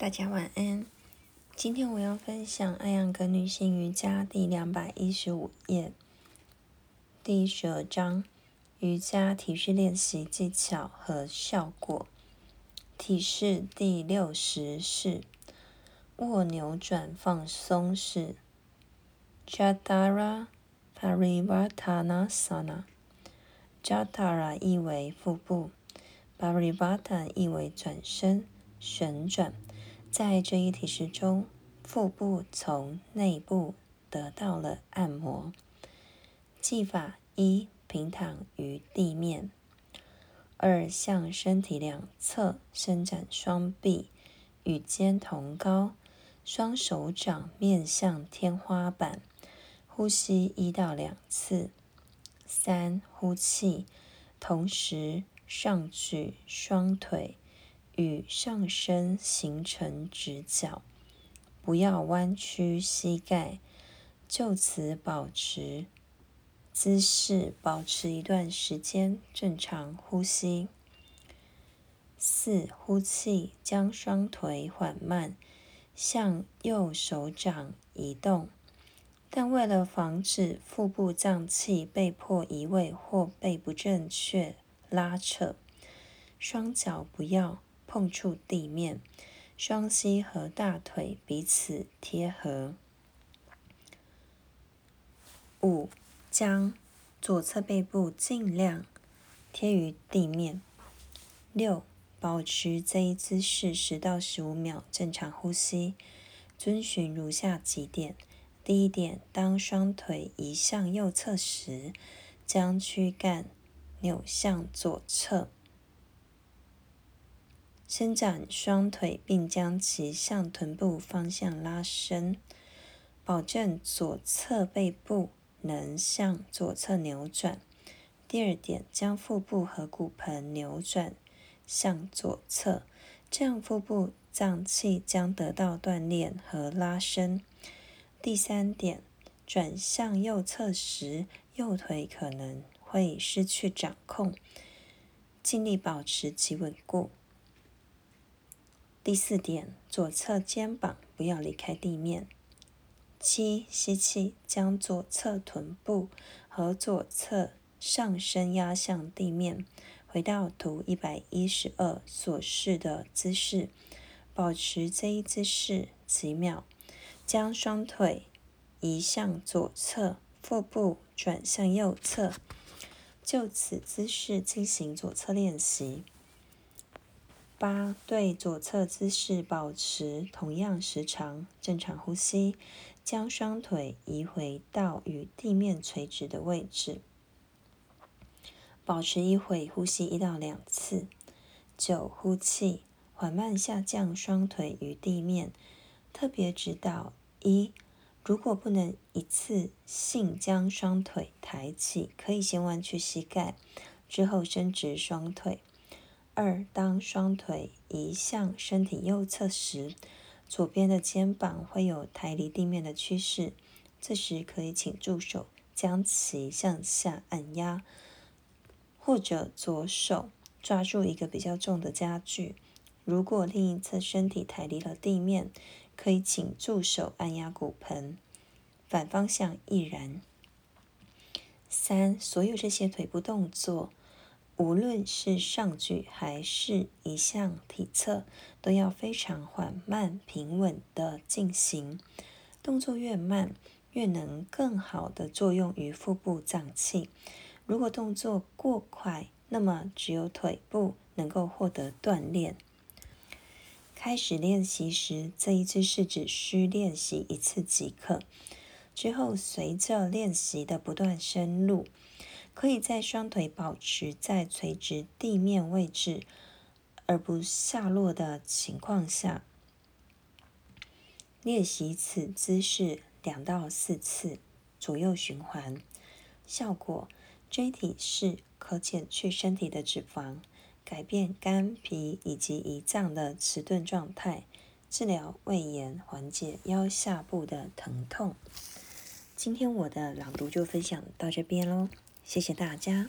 大家晚安。今天我要分享《艾扬格女性瑜伽》第两百一十五页，第十二章瑜伽体式练习技巧和效果。体式第六十式：卧扭转放松式 （Jatara Parivartanasana）。Jatara 意为腹部，Parivartan 意为转身、旋转。在这一体式中，腹部从内部得到了按摩。技法一：平躺于地面；二：向身体两侧伸展双臂，与肩同高，双手掌面向天花板，呼吸一到两次。三、呼气，同时上举双腿。与上身形成直角，不要弯曲膝盖，就此保持姿势，保持一段时间，正常呼吸。四、呼气，将双腿缓慢向右手掌移动，但为了防止腹部脏器被迫移位或被不正确拉扯，双脚不要。碰触地面，双膝和大腿彼此贴合。五，将左侧背部尽量贴于地面。六，保持这一姿势十到十五秒，正常呼吸。遵循如下几点：第一点，当双腿移向右侧时，将躯干扭向左侧。伸展双腿，并将其向臀部方向拉伸，保证左侧背部能向左侧扭转。第二点，将腹部和骨盆扭转向左侧，这样腹部脏器将得到锻炼和拉伸。第三点，转向右侧时，右腿可能会失去掌控，尽力保持其稳固。第四点，左侧肩膀不要离开地面。七，吸气，将左侧臀部和左侧上身压向地面，回到图一百一十二所示的姿势，保持这一姿势几秒，将双腿移向左侧，腹部转向右侧，就此姿势进行左侧练习。八对左侧姿势保持同样时长，正常呼吸，将双腿移回到与地面垂直的位置，保持一会，呼吸一到两次。九呼气，缓慢下降双腿与地面，特别指导一：如果不能一次性将双腿抬起，可以先弯曲膝盖，之后伸直双腿。二，当双腿移向身体右侧时，左边的肩膀会有抬离地面的趋势。这时可以请助手将其向下按压，或者左手抓住一个比较重的家具。如果另一侧身体抬离了地面，可以请助手按压骨盆。反方向亦然。三，所有这些腿部动作。无论是上举还是一向体侧，都要非常缓慢、平稳地进行。动作越慢，越能更好地作用于腹部脏器。如果动作过快，那么只有腿部能够获得锻炼。开始练习时，这一姿势只需练习一次即可。之后，随着练习的不断深入，可以在双腿保持在垂直地面位置而不下落的情况下，练习此姿势两到四次，左右循环。效果：椎体式可减去身体的脂肪，改变肝脾以及胰脏的迟钝状态，治疗胃炎，缓解腰下部的疼痛。今天我的朗读就分享到这边喽。谢谢大家。